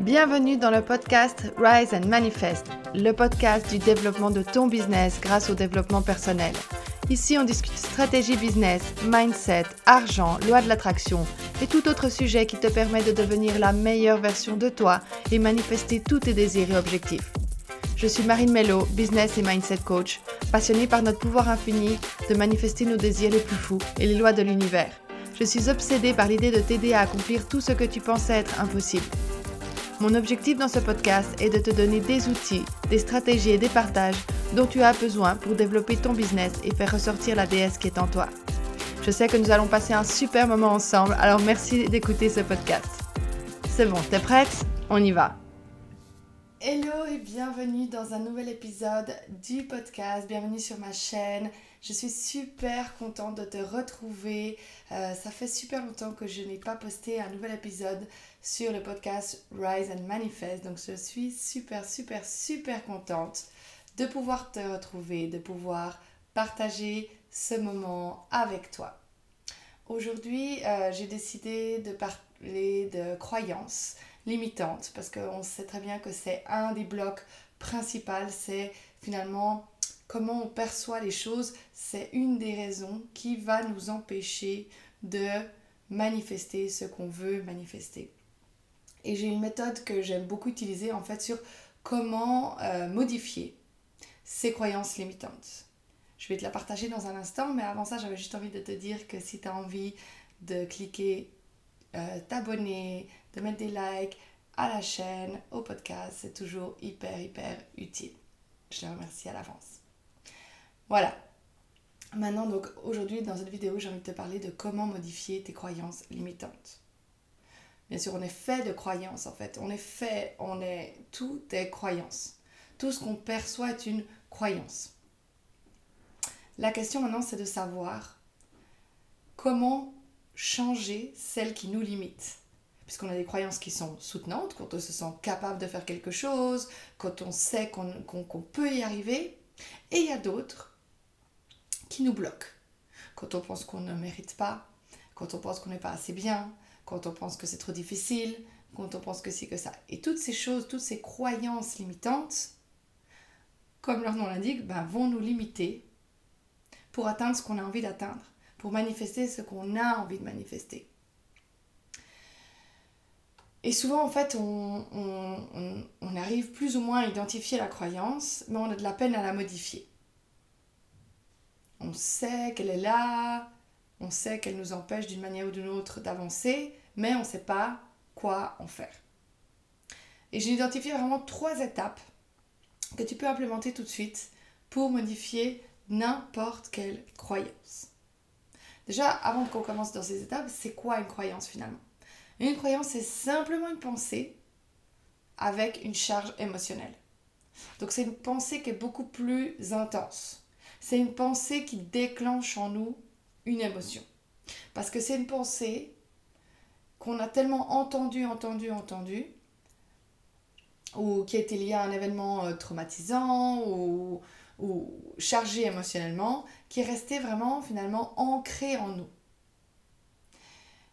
Bienvenue dans le podcast Rise and Manifest, le podcast du développement de ton business grâce au développement personnel. Ici, on discute stratégie business, mindset, argent, loi de l'attraction et tout autre sujet qui te permet de devenir la meilleure version de toi et manifester tous tes désirs et objectifs. Je suis Marine Mello, business et mindset coach, passionnée par notre pouvoir infini de manifester nos désirs les plus fous et les lois de l'univers. Je suis obsédée par l'idée de t'aider à accomplir tout ce que tu pensais être impossible. Mon objectif dans ce podcast est de te donner des outils, des stratégies et des partages dont tu as besoin pour développer ton business et faire ressortir la déesse qui est en toi. Je sais que nous allons passer un super moment ensemble, alors merci d'écouter ce podcast. C'est bon, t'es prête? On y va Hello et bienvenue dans un nouvel épisode du podcast, bienvenue sur ma chaîne. Je suis super contente de te retrouver. Euh, ça fait super longtemps que je n'ai pas posté un nouvel épisode sur le podcast Rise and Manifest. Donc je suis super, super, super contente de pouvoir te retrouver, de pouvoir partager ce moment avec toi. Aujourd'hui, euh, j'ai décidé de parler de croyances limitantes parce qu'on sait très bien que c'est un des blocs principaux, c'est finalement comment on perçoit les choses, c'est une des raisons qui va nous empêcher de manifester ce qu'on veut manifester. Et j'ai une méthode que j'aime beaucoup utiliser en fait sur comment euh, modifier ces croyances limitantes. Je vais te la partager dans un instant, mais avant ça, j'avais juste envie de te dire que si tu as envie de cliquer, euh, t'abonner, de mettre des likes à la chaîne, au podcast, c'est toujours hyper, hyper utile. Je te remercie à l'avance. Voilà. Maintenant, donc aujourd'hui, dans cette vidéo, j'ai envie de te parler de comment modifier tes croyances limitantes. Bien sûr, on est fait de croyances en fait. On est fait, on est tout est croyances. Tout ce qu'on perçoit est une croyance. La question maintenant, c'est de savoir comment changer celles qui nous limitent. Puisqu'on a des croyances qui sont soutenantes, quand on se sent capable de faire quelque chose, quand on sait qu'on peut y arriver. Et il y a d'autres qui nous bloquent. Quand on pense qu'on ne mérite pas, quand on pense qu'on n'est pas assez bien, quand on pense que c'est trop difficile, quand on pense que c'est que ça. Et toutes ces choses, toutes ces croyances limitantes, comme leur nom l'indique, ben, vont nous limiter pour atteindre ce qu'on a envie d'atteindre, pour manifester ce qu'on a envie de manifester. Et souvent, en fait, on, on, arrive plus ou moins à identifier la croyance, mais on a de la peine à la modifier. On sait qu'elle est là, on sait qu'elle nous empêche d'une manière ou d'une autre d'avancer, mais on ne sait pas quoi en faire. Et j'ai identifié vraiment trois étapes que tu peux implémenter tout de suite pour modifier n'importe quelle croyance. Déjà, avant qu'on commence dans ces étapes, c'est quoi une croyance finalement? Une croyance, c'est simplement une pensée avec une charge émotionnelle. Donc c'est une pensée qui est beaucoup plus intense c'est une pensée qui déclenche en nous une émotion. Parce que c'est une pensée qu'on a tellement entendue, entendue, entendue, ou qui a été liée à un événement euh, traumatisant ou, ou chargé émotionnellement, qui est resté vraiment finalement ancré en nous.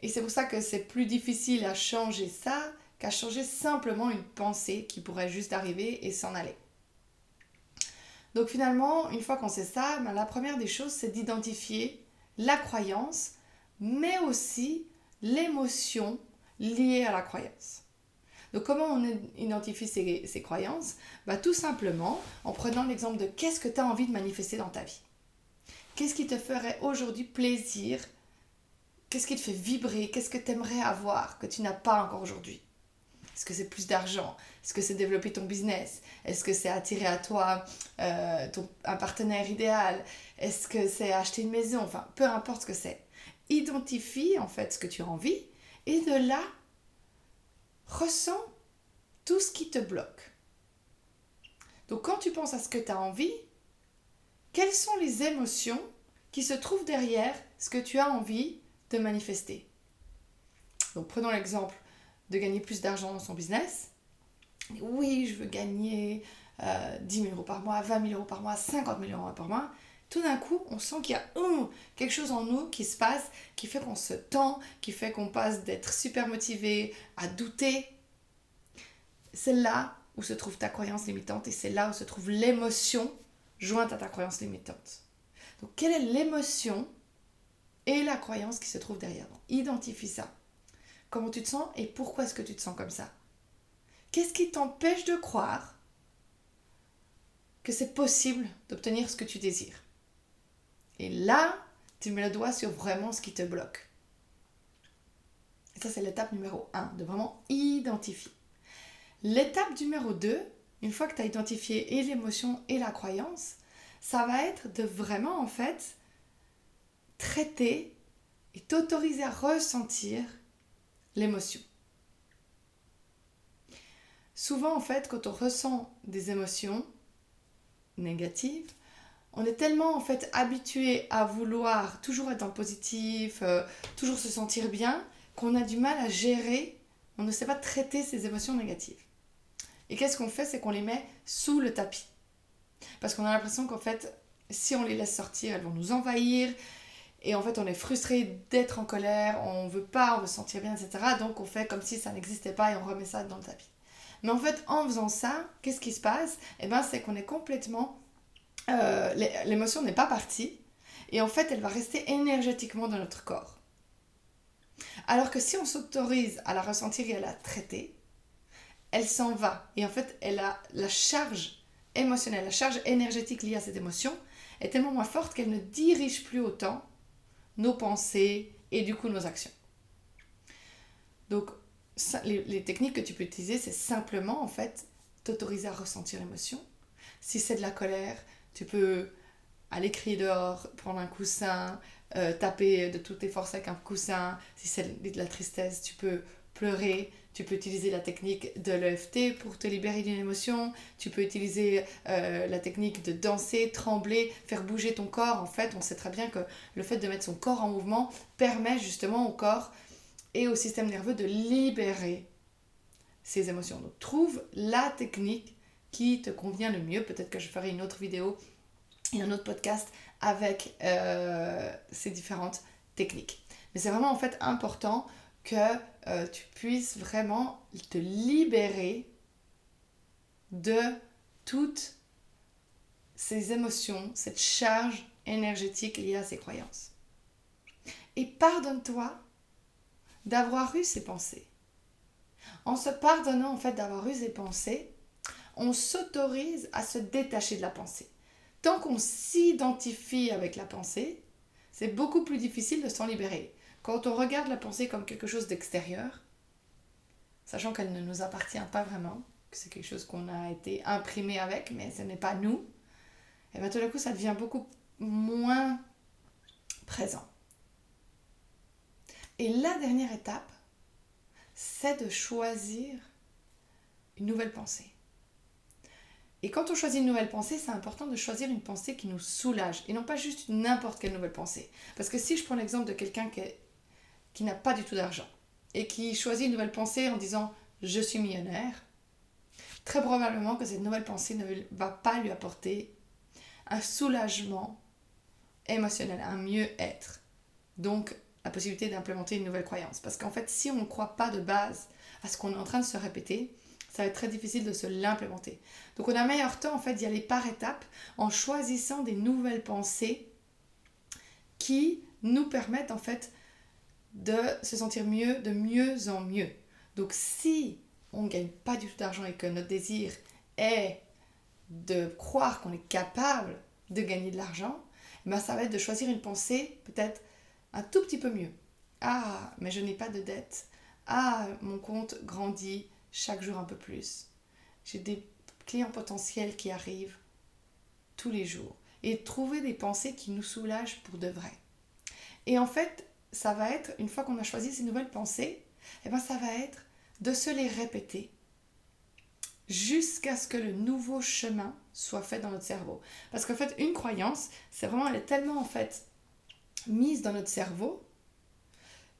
Et c'est pour ça que c'est plus difficile à changer ça qu'à changer simplement une pensée qui pourrait juste arriver et s'en aller. Donc finalement, une fois qu'on sait ça, ben, la première des choses, c'est d'identifier la croyance, mais aussi l'émotion liée à la croyance. Donc comment on identifie ces, croyances? Ben, Tout simplement en prenant l'exemple de qu'est-ce que tu as envie de manifester dans ta vie. Qu'est-ce qui te ferait aujourd'hui plaisir? Qu'est-ce qui te fait vibrer? Qu'est-ce que tu aimerais avoir que tu n'as pas encore aujourd'hui? Est-ce que c'est plus d'argent? Est-ce que c'est développer ton business? Est-ce que c'est attirer à toi euh, un partenaire idéal? Est-ce que c'est acheter une maison? Enfin, peu importe ce que c'est. Identifie en fait ce que tu as envie et de là, ressens tout ce qui te bloque. Donc quand tu penses à ce que tu as envie, quelles sont les émotions qui se trouvent derrière ce que tu as envie de manifester? Donc prenons l'exemple de gagner plus d'argent dans son business. Oui, je veux gagner 10 000 euros par mois, 20 000 euros par mois, 50 000 euros par mois. Tout d'un coup, on sent qu'il y a quelque chose en nous qui se passe, qui fait qu'on se tend, qui fait qu'on passe d'être super motivé à douter. c'est là où se trouve ta croyance limitante et c'est là où se trouve l'émotion jointe à ta croyance limitante. Donc, quelle est l'émotion et la croyance qui se trouve derrière? Identifie ça. Comment tu te sens et pourquoi est-ce que tu te sens comme ça? Qu'est-ce qui t'empêche de croire que c'est possible d'obtenir ce que tu désires? Et là, tu mets le doigt sur vraiment ce qui te bloque. Ça, c'est l'étape numéro 1, de vraiment identifier. L'étape numéro 2, une fois que tu as identifié et l'émotion et la croyance, ça va être de vraiment, en fait, traiter et t'autoriser à ressentir l'émotion. Souvent, en fait, quand on ressent des émotions négatives, on est tellement en fait habitué à vouloir toujours être dans positif, euh, toujours se sentir bien, qu'on a du mal à gérer, on ne sait pas traiter ces émotions négatives. Et qu'est-ce qu'on fait? C'est qu'on les met sous le tapis. Parce qu'on a l'impression qu'en fait, si on les laisse sortir, elles vont nous envahir. Et en fait, on est frustré d'être en colère, on veut pas, on veut se sentir bien, etc. Donc on fait comme si ça n'existait pas et on remet ça dans le tapis. Mais en fait, en faisant ça, qu'est-ce qui se passe? Eh bien, c'est qu'on est complètement euh, l'émotion n'est pas partie et en fait elle va rester énergétiquement dans notre corps. Alors que si on s'autorise à la ressentir et à la traiter, elle s'en va et en fait elle a la charge émotionnelle, la charge énergétique liée à cette émotion est tellement moins forte qu'elle ne dirige plus autant nos pensées et du coup nos actions. Donc les, les techniques que tu peux utiliser, c'est simplement en fait t'autoriser à ressentir l'émotion. Si c'est de la colère, tu peux aller crier dehors, prendre un coussin, euh, taper de toutes tes forces avec un coussin. Si c'est de la tristesse, tu peux pleurer. Tu peux utiliser la technique de l'EFT pour te libérer d'une émotion. Tu peux utiliser euh, la technique de danser, trembler, faire bouger ton corps. En fait, on sait très bien que le fait de mettre son corps en mouvement permet justement au corps et au système nerveux de libérer ces émotions. Donc trouve la technique qui te convient le mieux. Peut-être que je ferai une autre vidéo et un autre podcast avec euh, ces différentes techniques. Mais c'est vraiment en fait important que euh, tu puisses vraiment te libérer de toutes ces émotions, cette charge énergétique liée à ces croyances. Et pardonne-toi d'avoir eu ces pensées. En se pardonnant en fait d'avoir eu ces pensées, on s'autorise à se détacher de la pensée. Tant qu'on s'identifie avec la pensée, c'est beaucoup plus difficile de s'en libérer. Quand on regarde la pensée comme quelque chose d'extérieur, sachant qu'elle ne nous appartient pas vraiment, que c'est quelque chose qu'on a été imprimé avec, mais ce n'est pas nous, et bien tout d'un coup, ça devient beaucoup moins présent. Et la dernière étape, c'est de choisir une nouvelle pensée. Et quand on choisit une nouvelle pensée, c'est important de choisir une pensée qui nous soulage et non pas juste n'importe quelle nouvelle pensée. Parce que si je prends l'exemple de quelqu'un qui, n'a pas du tout d'argent et qui choisit une nouvelle pensée en disant je suis millionnaire, très probablement que cette nouvelle pensée ne va pas lui apporter un soulagement émotionnel, un mieux-être. Donc la possibilité d'implémenter une nouvelle croyance. Parce qu'en fait, si on ne croit pas de base à ce qu'on est en train de se répéter, ça va être très difficile de se l'implémenter. Donc on a meilleur temps en fait d'y aller par étapes en choisissant des nouvelles pensées qui nous permettent en fait de se sentir mieux, de mieux en mieux. Donc si on ne gagne pas du tout d'argent et que notre désir est de croire qu'on est capable de gagner de l'argent, ben ça va être de choisir une pensée peut-être un tout petit peu mieux. Ah, mais je n'ai pas de dette. Ah, mon compte grandit chaque jour un peu plus. J'ai des clients potentiels qui arrivent tous les jours. Et trouver des pensées qui nous soulagent pour de vrai. Et en fait, ça va être, une fois qu'on a choisi ces nouvelles pensées, eh ben ça va être de se les répéter jusqu'à ce que le nouveau chemin soit fait dans notre cerveau. Parce qu'en fait, une croyance, c'est vraiment, elle est tellement en fait mise dans notre cerveau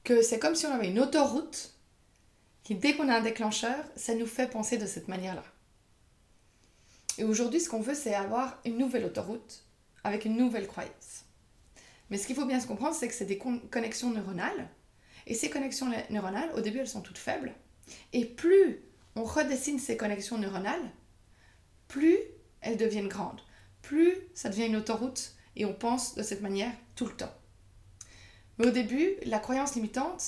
que c'est comme si on avait une autoroute qui, dès qu'on a un déclencheur, ça nous fait penser de cette manière-là. Et aujourd'hui, ce qu'on veut, c'est avoir une nouvelle autoroute avec une nouvelle croyance. Mais ce qu'il faut bien se comprendre, c'est que c'est des connexions neuronales. Et ces connexions neuronales, au début, elles sont toutes faibles. Et plus on redessine ces connexions neuronales, plus elles deviennent grandes, plus ça devient une autoroute et on pense de cette manière tout le temps. Mais au début, la croyance limitante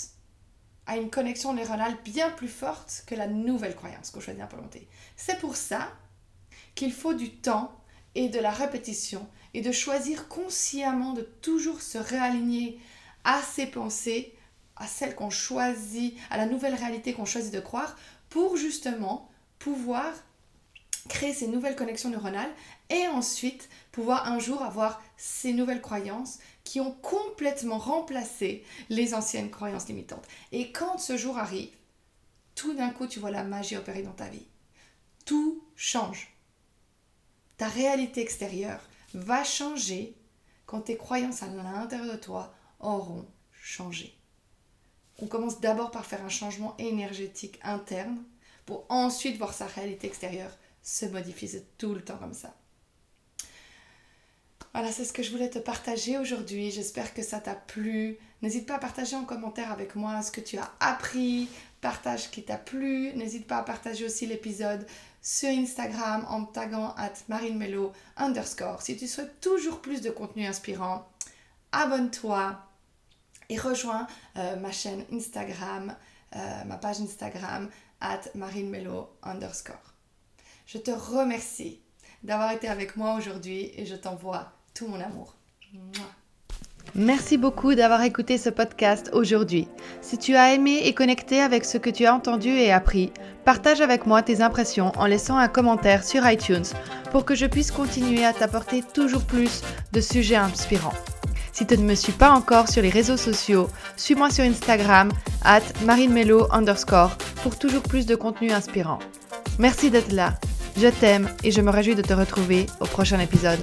a une connexion neuronale bien plus forte que la nouvelle croyance qu'on choisit d'implémenter. C'est pour ça qu'il faut du temps et de la répétition et de choisir consciemment de toujours se réaligner à ses pensées, à celles qu'on choisit, à la nouvelle réalité qu'on choisit de croire pour justement pouvoir créer ces nouvelles connexions neuronales et ensuite pouvoir un jour avoir ces nouvelles croyances qui ont complètement remplacé les anciennes croyances limitantes. Et quand ce jour arrive, tout d'un coup, tu vois la magie opérer dans ta vie. Tout change. Ta réalité extérieure va changer quand tes croyances à l'intérieur de toi auront changé. On commence d'abord par faire un changement énergétique interne pour ensuite voir sa réalité extérieure se modifier. C'est tout le temps comme ça. Voilà, c'est ce que je voulais te partager aujourd'hui. J'espère que ça t'a plu. N'hésite pas à partager en commentaire avec moi ce que tu as appris. Partage qui t'a plu. N'hésite pas à partager aussi l'épisode sur Instagram en me taguant at marinemelo underscore. Si tu souhaites toujours plus de contenu inspirant, abonne-toi et rejoins euh, ma chaîne Instagram, euh, ma page Instagram at marinemelo underscore. Je te remercie d'avoir été avec moi aujourd'hui et je t'envoie tout mon amour. Merci beaucoup d'avoir écouté ce podcast aujourd'hui. Si tu as aimé et connecté avec ce que tu as entendu et appris, partage avec moi tes impressions en laissant un commentaire sur iTunes pour que je puisse continuer à t'apporter toujours plus de sujets inspirants. Si tu ne me suis pas encore sur les réseaux sociaux, suis-moi sur Instagram at marinemelo underscore pour toujours plus de contenu inspirant. Merci d'être là. Je t'aime et je me réjouis de te retrouver au prochain épisode.